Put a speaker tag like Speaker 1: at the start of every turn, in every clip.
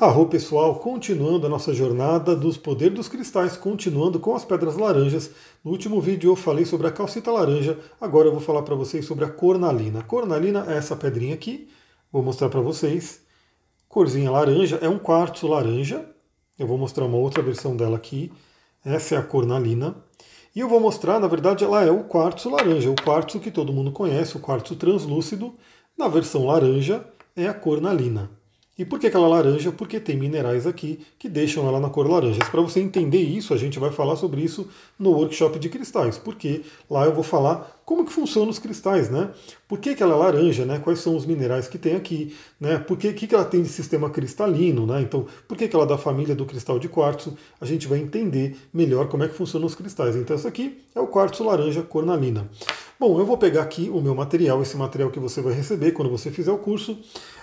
Speaker 1: Arro pessoal, continuando a nossa jornada dos poderes dos cristais, continuando com as pedras laranjas. No último vídeo eu falei sobre a calcita laranja, agora eu vou falar para vocês sobre a cornalina. Cornalina é essa pedrinha aqui, vou mostrar para vocês. Corzinha laranja, é um quartzo laranja. Eu vou mostrar uma outra versão dela aqui. Essa é a cornalina. E eu vou mostrar, na verdade, ela é o quartzo laranja, o quartzo que todo mundo conhece, o quartzo translúcido. Na versão laranja é a cornalina. E por que aquela laranja? Porque tem minerais aqui que deixam ela na cor laranja. Para você entender isso, a gente vai falar sobre isso no workshop de cristais, porque lá eu vou falar como que funcionam os cristais, né? Por que, que ela é laranja, né? Quais são os minerais que tem aqui, né? Por que, que, que ela tem de sistema cristalino, né? Então, por que, que ela é da família do cristal de quartzo? A gente vai entender melhor como é que funcionam os cristais. Então, essa aqui é o quartzo laranja cornalina. Bom, eu vou pegar aqui o meu material, esse material que você vai receber quando você fizer o curso.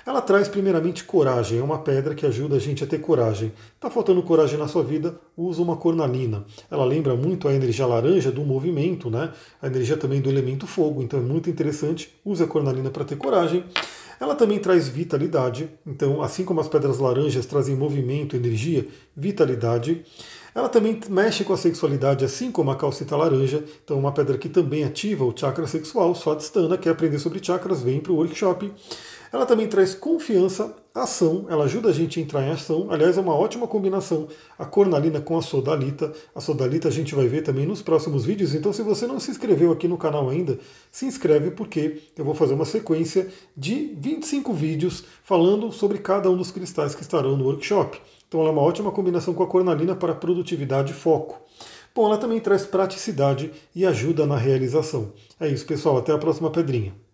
Speaker 1: Ela traz primeiramente coragem, é uma pedra que ajuda a gente a ter coragem. Está faltando coragem na sua vida? Usa uma cornalina. Ela lembra muito a energia laranja do movimento, né? A energia também do elemento fogo, então é muito interessante. Use a cornalina para ter coragem. Ela também traz vitalidade, então, assim como as pedras laranjas trazem movimento, energia, vitalidade. Ela também mexe com a sexualidade, assim como a calcita laranja. Então, uma pedra que também ativa o chakra sexual. Swadhisthana quer aprender sobre chakras, vem para o workshop. Ela também traz confiança, ação, ela ajuda a gente a entrar em ação. Aliás, é uma ótima combinação a cornalina com a sodalita. A sodalita a gente vai ver também nos próximos vídeos. Então, se você não se inscreveu aqui no canal ainda, se inscreve porque eu vou fazer uma sequência de 25 vídeos falando sobre cada um dos cristais que estarão no workshop. Então ela é uma ótima combinação com a cornalina para produtividade e foco. Bom, ela também traz praticidade e ajuda na realização. É isso, pessoal. Até a próxima pedrinha.